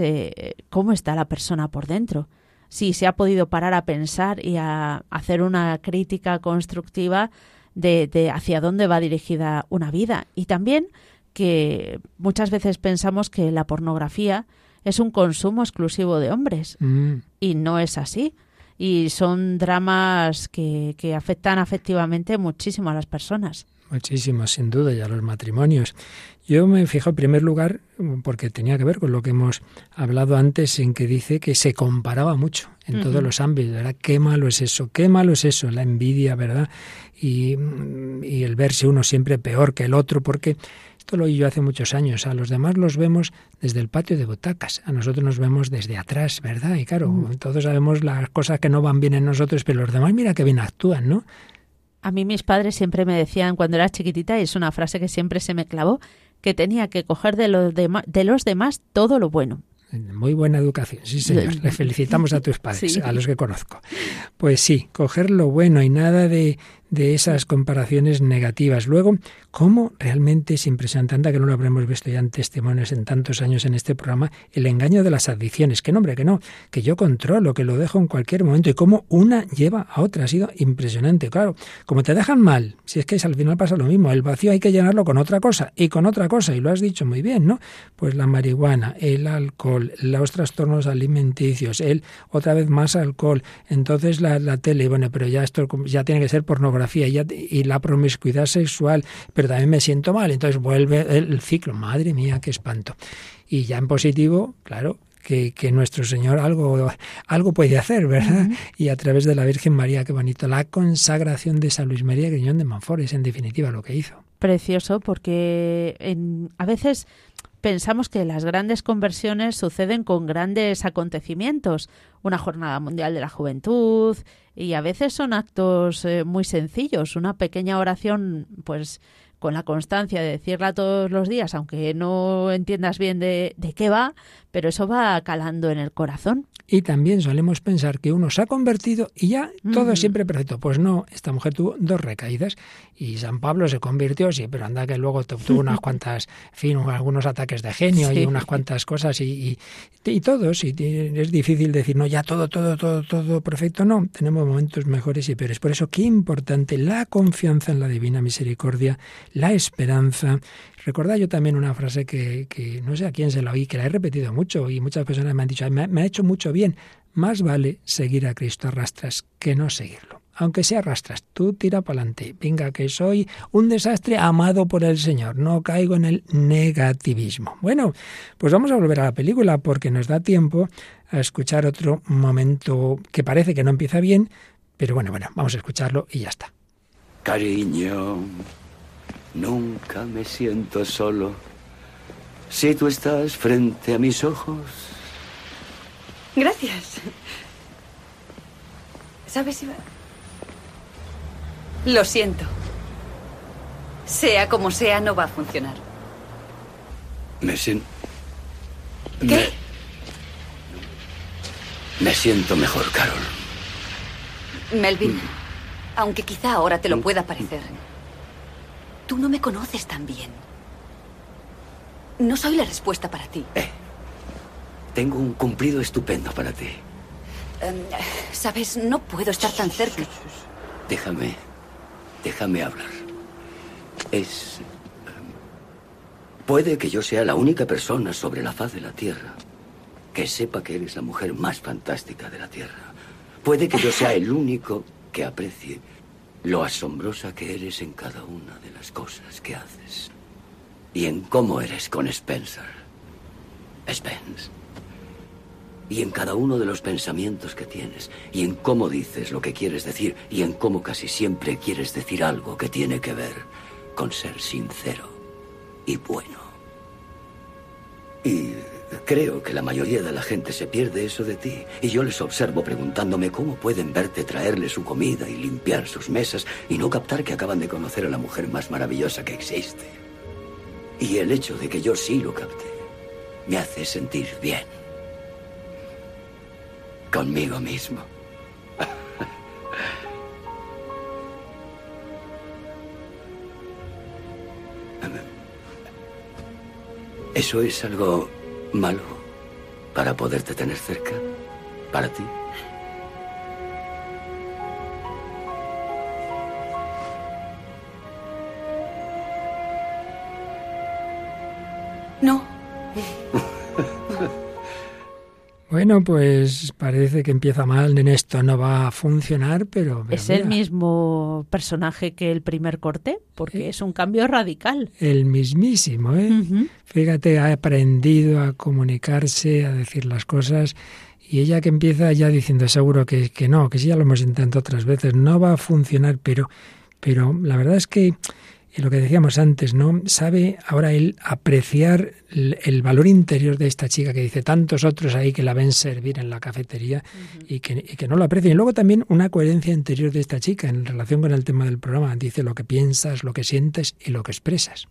cómo está la persona por dentro. Si se ha podido parar a pensar y a hacer una crítica constructiva de, hacia dónde va dirigida una vida. Y también que muchas veces pensamos que la pornografía es un consumo exclusivo de hombres. Mm. Y no es así. Y son dramas que, que afectan afectivamente muchísimo a las personas. Muchísimo, sin duda, y a los matrimonios. Yo me fijo en primer lugar, porque tenía que ver con lo que hemos hablado antes, en que dice que se comparaba mucho en todos los ámbitos, ¿verdad? Qué malo es eso, qué malo es eso, la envidia, ¿verdad? Y, y el verse uno siempre peor que el otro, porque esto lo oí yo hace muchos años. A los demás los vemos desde el patio de butacas, a nosotros nos vemos desde atrás, ¿verdad? Y claro, mm. todos sabemos las cosas que no van bien en nosotros, pero los demás mira que bien actúan, ¿no? A mí mis padres siempre me decían cuando era chiquitita, y es una frase que siempre se me clavó, que tenía que coger de los, de los demás todo lo bueno Muy buena educación, sí señor. [LAUGHS] Le felicitamos a tus padres, a los que conozco. Pues sí, coger lo bueno y nada de, de esas comparaciones negativas. Luego, cómo realmente es impresionante, anda que no lo habremos visto ya en testimonios en tantos años en este programa, el engaño de las adicciones. Que nombre, que no, que yo controlo, que lo dejo en cualquier momento y cómo una lleva a otra. Ha sido impresionante. Claro, como te dejan mal, si es que al final pasa lo mismo, el vacío hay que llenarlo con otra cosa y con otra cosa, y lo has dicho muy bien, ¿no? Pues la marihuana, el alcohol, los trastornos alimenticios, el otra vez más alcohol, entonces la, la tele, bueno, pero ya esto ya tiene que ser pornografía y, la promiscuidad sexual, pero también me siento mal, entonces vuelve el ciclo, madre mía, qué espanto. Y ya en positivo, claro, que, nuestro Señor algo, algo puede hacer, ¿verdad? Y a través de la Virgen María, qué bonito, la consagración de San Luis María Griñón de Monfort es en definitiva lo que hizo. Precioso, porque en, a veces pensamos que las grandes conversiones suceden con grandes acontecimientos, una jornada mundial de la juventud, y a veces son actos eh, muy sencillos, una pequeña oración, pues con la constancia de decirla todos los días, aunque no entiendas bien de, de qué va, pero eso va calando en el corazón. Y también solemos pensar que uno se ha convertido y ya todo es siempre perfecto. Pues no, esta mujer tuvo dos recaídas y San Pablo se convirtió, sí, pero anda que luego tuvo [LAUGHS] unas cuantas, en fin, algunos ataques de genio y unas cuantas cosas y, y, y todos. Y es difícil decir, no, ya todo, todo, todo, todo perfecto. No, tenemos momentos mejores y peores. Por eso, qué importante la confianza en la divina misericordia, la esperanza, Recordad yo también una frase que, que, no sé a quién se la oí, que la he repetido mucho y muchas personas me han dicho, me, ha hecho mucho bien. Más vale seguir a Cristo a rastras que no seguirlo. Aunque sea rastras, tú tira para adelante. Venga, que soy un desastre amado por el Señor. No caigo en el negativismo. Bueno, pues vamos a volver a la película porque nos da tiempo a escuchar otro momento que parece que no empieza bien, pero bueno, bueno, vamos a escucharlo y ya está. Cariño, Nunca me siento solo si tú estás frente a mis ojos. Gracias. ¿Sabes, Iván? Lo siento. Sea como sea, no va a funcionar. Me siento... ¿Qué? Me... me siento mejor, Carol. Melvin, aunque quizá ahora te lo pueda parecer. Tú no me conoces tan bien. No soy la respuesta para ti. Eh, tengo un cumplido estupendo para ti. Em, Sabes, no puedo estar tan cerca. Déjame, déjame hablar. Es... Em, puede que yo sea la única persona sobre la faz de la Tierra que sepa que eres la mujer más fantástica de la Tierra. Puede que yo sea el único que aprecie lo asombrosa que eres en cada una de las cosas que haces. Y en cómo eres con Spencer. Spence. Y en cada uno de los pensamientos que tienes. Y en cómo dices lo que quieres decir. Y en cómo casi siempre quieres decir algo que tiene que ver con ser sincero y bueno. Y Creo que la mayoría de la gente se pierde eso de ti. Y yo les observo preguntándome cómo pueden verte traerle su comida y limpiar sus mesas y no captar que acaban de conocer a la mujer más maravillosa que existe. Y el hecho de que yo sí lo capte me hace sentir bien. Conmigo mismo. [LAUGHS] Eso es algo malo para poderte tener cerca, para ti. No. Bueno, pues parece que empieza mal, en esto no va a funcionar, pero... ¿Es el mismo personaje que el primer corte? Porque es un cambio radical. El mismísimo, ¿eh? Fíjate, ha aprendido a comunicarse, a decir las cosas, y ella que empieza ya diciendo seguro que, que no, que sí ya lo hemos intentado otras veces, no va a funcionar, pero, pero la verdad es que y lo que decíamos antes, ¿no? Sabe ahora él apreciar el, valor interior de esta chica que dice tantos otros ahí que la ven servir en la cafetería y, que, y, que, no lo aprecian. Y luego también una coherencia interior de esta chica en relación con el tema del programa. Dice lo que piensas, lo que sientes y lo que expresas.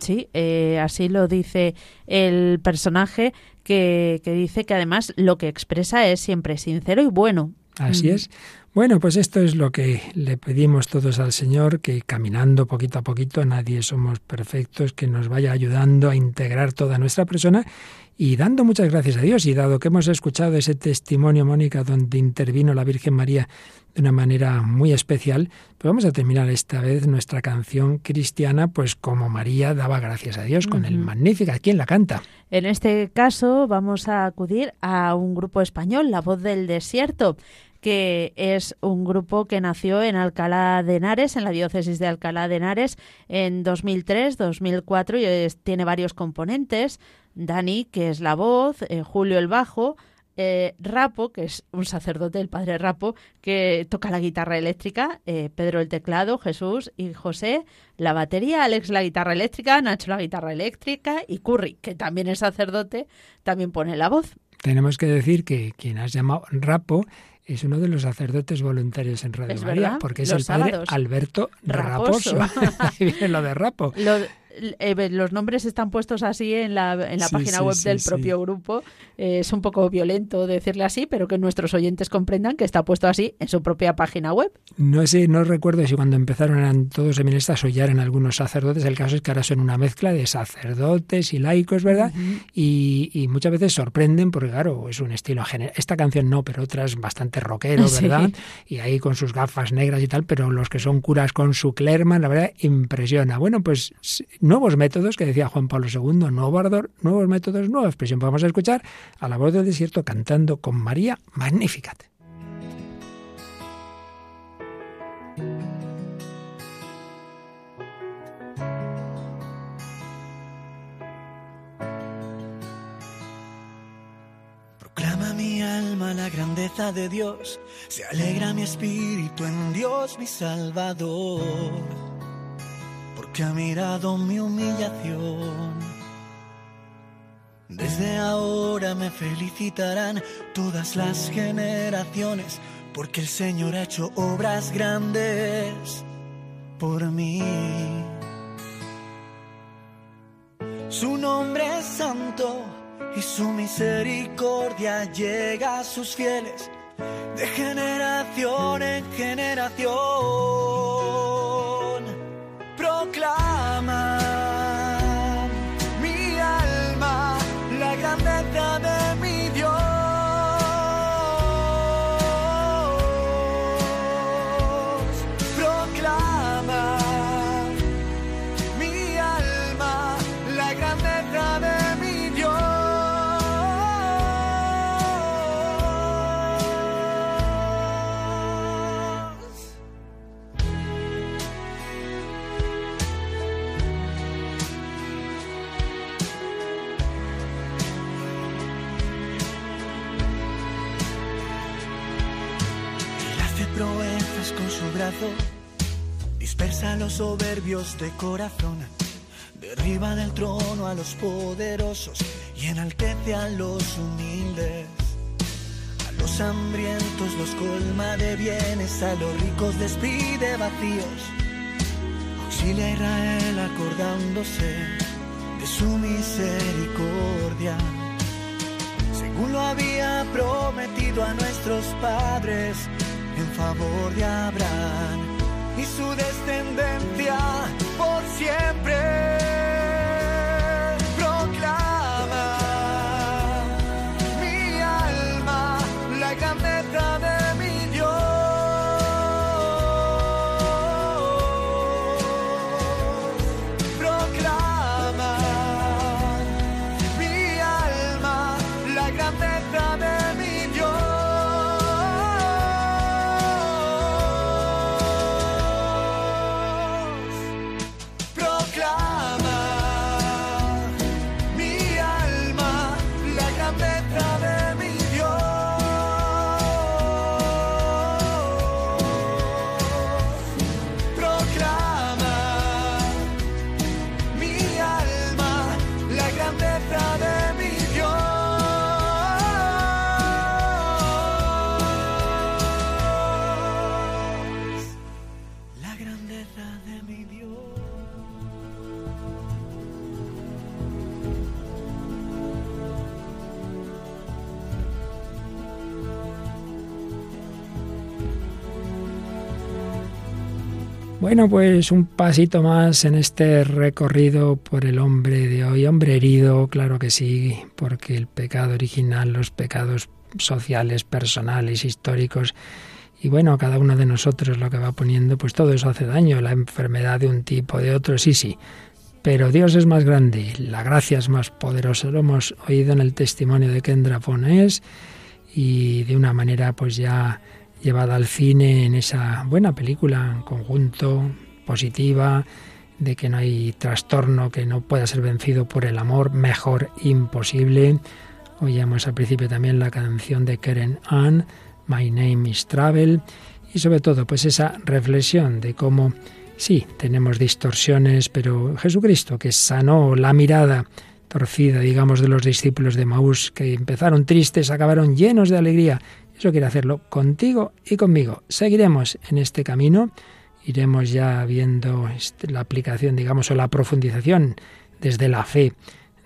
Sí, eh, así lo dice el personaje que, que dice que además lo que expresa es siempre sincero y bueno. Así Mm. es. Bueno, pues esto es lo que le pedimos todos al Señor, que caminando poquito a poquito, nadie somos perfectos, que nos vaya ayudando a integrar toda nuestra persona y dando muchas gracias a Dios. Y dado que hemos escuchado ese testimonio, Mónica, donde intervino la Virgen María de una manera muy especial, pues vamos a terminar esta vez nuestra canción cristiana, pues como María daba gracias a Dios, con el. Magnífica. ¿Quién la canta? En este caso vamos a acudir a un grupo español, La Voz del Desierto, que es un grupo que nació en Alcalá de Henares, en la diócesis de Alcalá de Henares, en 2003-2004 y es- tiene varios componentes. Dani, que es la voz, eh, Julio el bajo, eh, Rapo, que es un sacerdote, el padre Rapo, que toca la guitarra eléctrica, eh, Pedro el teclado, Jesús y José la batería, Alex la guitarra eléctrica, Nacho la guitarra eléctrica y Curry, que también es sacerdote, también pone la voz. Tenemos que decir que quien has llamado Rapo es uno de los sacerdotes voluntarios en Radio María, porque es los el padre sábados. Alberto Raposo. Raposo. [LAUGHS] Ahí viene lo de Rapo. Lo- eh, los nombres están puestos así en la, en la Sí, página sí, web sí, del propio grupo. Eh, es un poco violento decirle así, pero que nuestros oyentes comprendan que está puesto así en su propia página web. No sé, no recuerdo si cuando empezaron eran todos seminaristas o ya eran algunos sacerdotes. El caso es que ahora son una mezcla de sacerdotes y laicos, ¿verdad? y, y muchas veces sorprenden porque, claro, es un estilo general. Esta canción no, pero otras bastante rockero. [LAUGHS] ¿verdad? Y ahí con sus gafas negras y tal, pero los que son curas con su clerma, la verdad, impresiona. Bueno, pues nuevos métodos que decía Juan Pablo II, nuevo ardor, nuevos métodos, nueva expresión. Vamos a escuchar a la voz del desierto cantando con María Magnificat. Mi alma la grandeza de Dios, se alegra mi espíritu en Dios mi Salvador, porque ha mirado mi humillación. Desde ahora me felicitarán todas las generaciones, porque el Señor ha hecho obras grandes por mí. Su nombre es santo y su misericordia llega a sus fieles de generación en generación. Dispersa los soberbios de corazón, derriba del trono a los poderosos y enaltece a los humildes. A los hambrientos los colma de bienes, a los ricos despide vacíos. Auxilia a Israel acordándose de su misericordia según lo había prometido a nuestros padres, en favor de Abraham y su descendencia por siempre. Bueno, pues un pasito más en este recorrido por el hombre de hoy, hombre herido, claro que sí, porque el pecado original, los pecados sociales, personales, históricos, y bueno, cada uno de nosotros lo que va poniendo, pues todo eso hace daño, la enfermedad de un tipo, de otro, sí, sí. Pero Dios es más grande, la gracia es más poderosa. Lo hemos oído en el testimonio de Kendra Fones y de una manera pues ya llevada al cine en esa buena película en conjunto, positiva, de que no hay trastorno que no pueda ser vencido por el amor, mejor imposible. Oíamos al principio también la canción de Karen Ann, My Name is Travel, y sobre todo pues esa reflexión de cómo sí, tenemos distorsiones, pero Jesucristo que sanó la mirada torcida, digamos, de los discípulos de Maús, que empezaron tristes, acabaron llenos de alegría, eso quiere hacerlo contigo y conmigo. Seguiremos en este camino, iremos ya viendo este, la aplicación, digamos, o la profundización desde la fe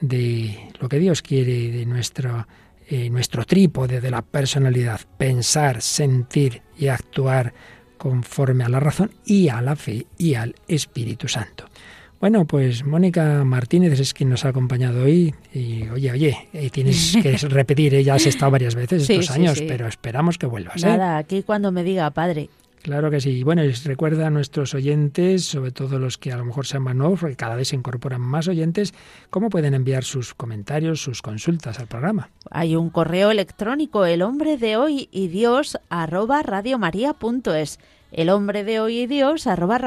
de lo que Dios quiere de nuestro, eh, nuestro trípode de la personalidad, pensar, sentir y actuar conforme a la razón y a la fe y al Espíritu Santo. Bueno, pues Mónica Martínez es quien nos ha acompañado hoy. Y oye, oye, eh, tienes [LAUGHS] que repetir, ¿eh? ya has estado varias veces estos años, pero esperamos que vuelvas. ¿eh? Nada, aquí cuando me diga, padre. Claro que sí. Bueno, les recuerda a nuestros oyentes, sobre todo los que a lo mejor sean más nuevos, porque cada vez se incorporan más oyentes, cómo pueden enviar sus comentarios, sus consultas al programa. Hay un correo electrónico, el hombre de hoy y Dios, arroba el hombre de hoy y Dios arroba.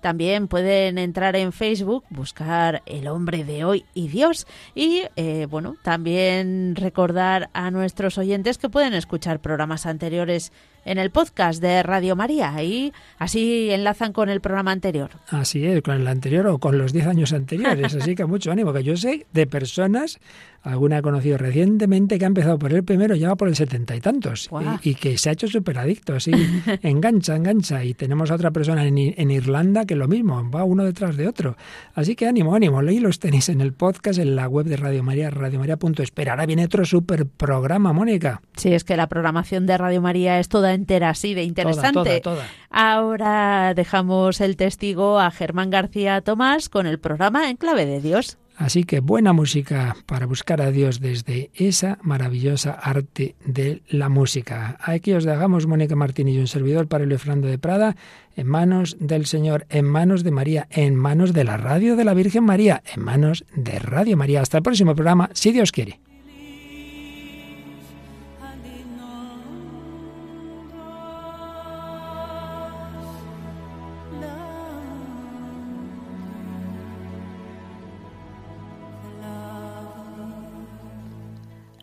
También pueden entrar en Facebook, buscar el hombre de hoy y Dios y eh, bueno, también recordar a nuestros oyentes que pueden escuchar programas anteriores en el podcast de Radio María y así enlazan con el programa anterior. Así es, con el anterior o con los 10 años anteriores. [LAUGHS] Así que mucho ánimo, que yo sé de personas, alguna he conocido recientemente que ha empezado por el primero, ya va por el setenta y tantos y, que se ha hecho súper adicto, así [LAUGHS] engancha, engancha. Y tenemos a otra persona en, en, Irlanda que lo mismo, va uno detrás de otro. Así que ánimo, ánimo, ahí los tenéis en el podcast, en la web de Radio María, radiomaria.es. Ahora viene otro súper programa, Mónica. Sí, es que la programación de Radio María es toda entera así de interesante. Ahora dejamos el testigo a Germán García Tomás con el programa En Clave de Dios. Así que buena música para buscar a Dios desde esa maravillosa arte de la música. Aquí os dejamos Mónica Martín y un servidor para el Fernando de Prada en manos del Señor, en manos de María, en manos de la radio de la Virgen María, en manos de Radio María. Hasta el próximo programa, si Dios quiere.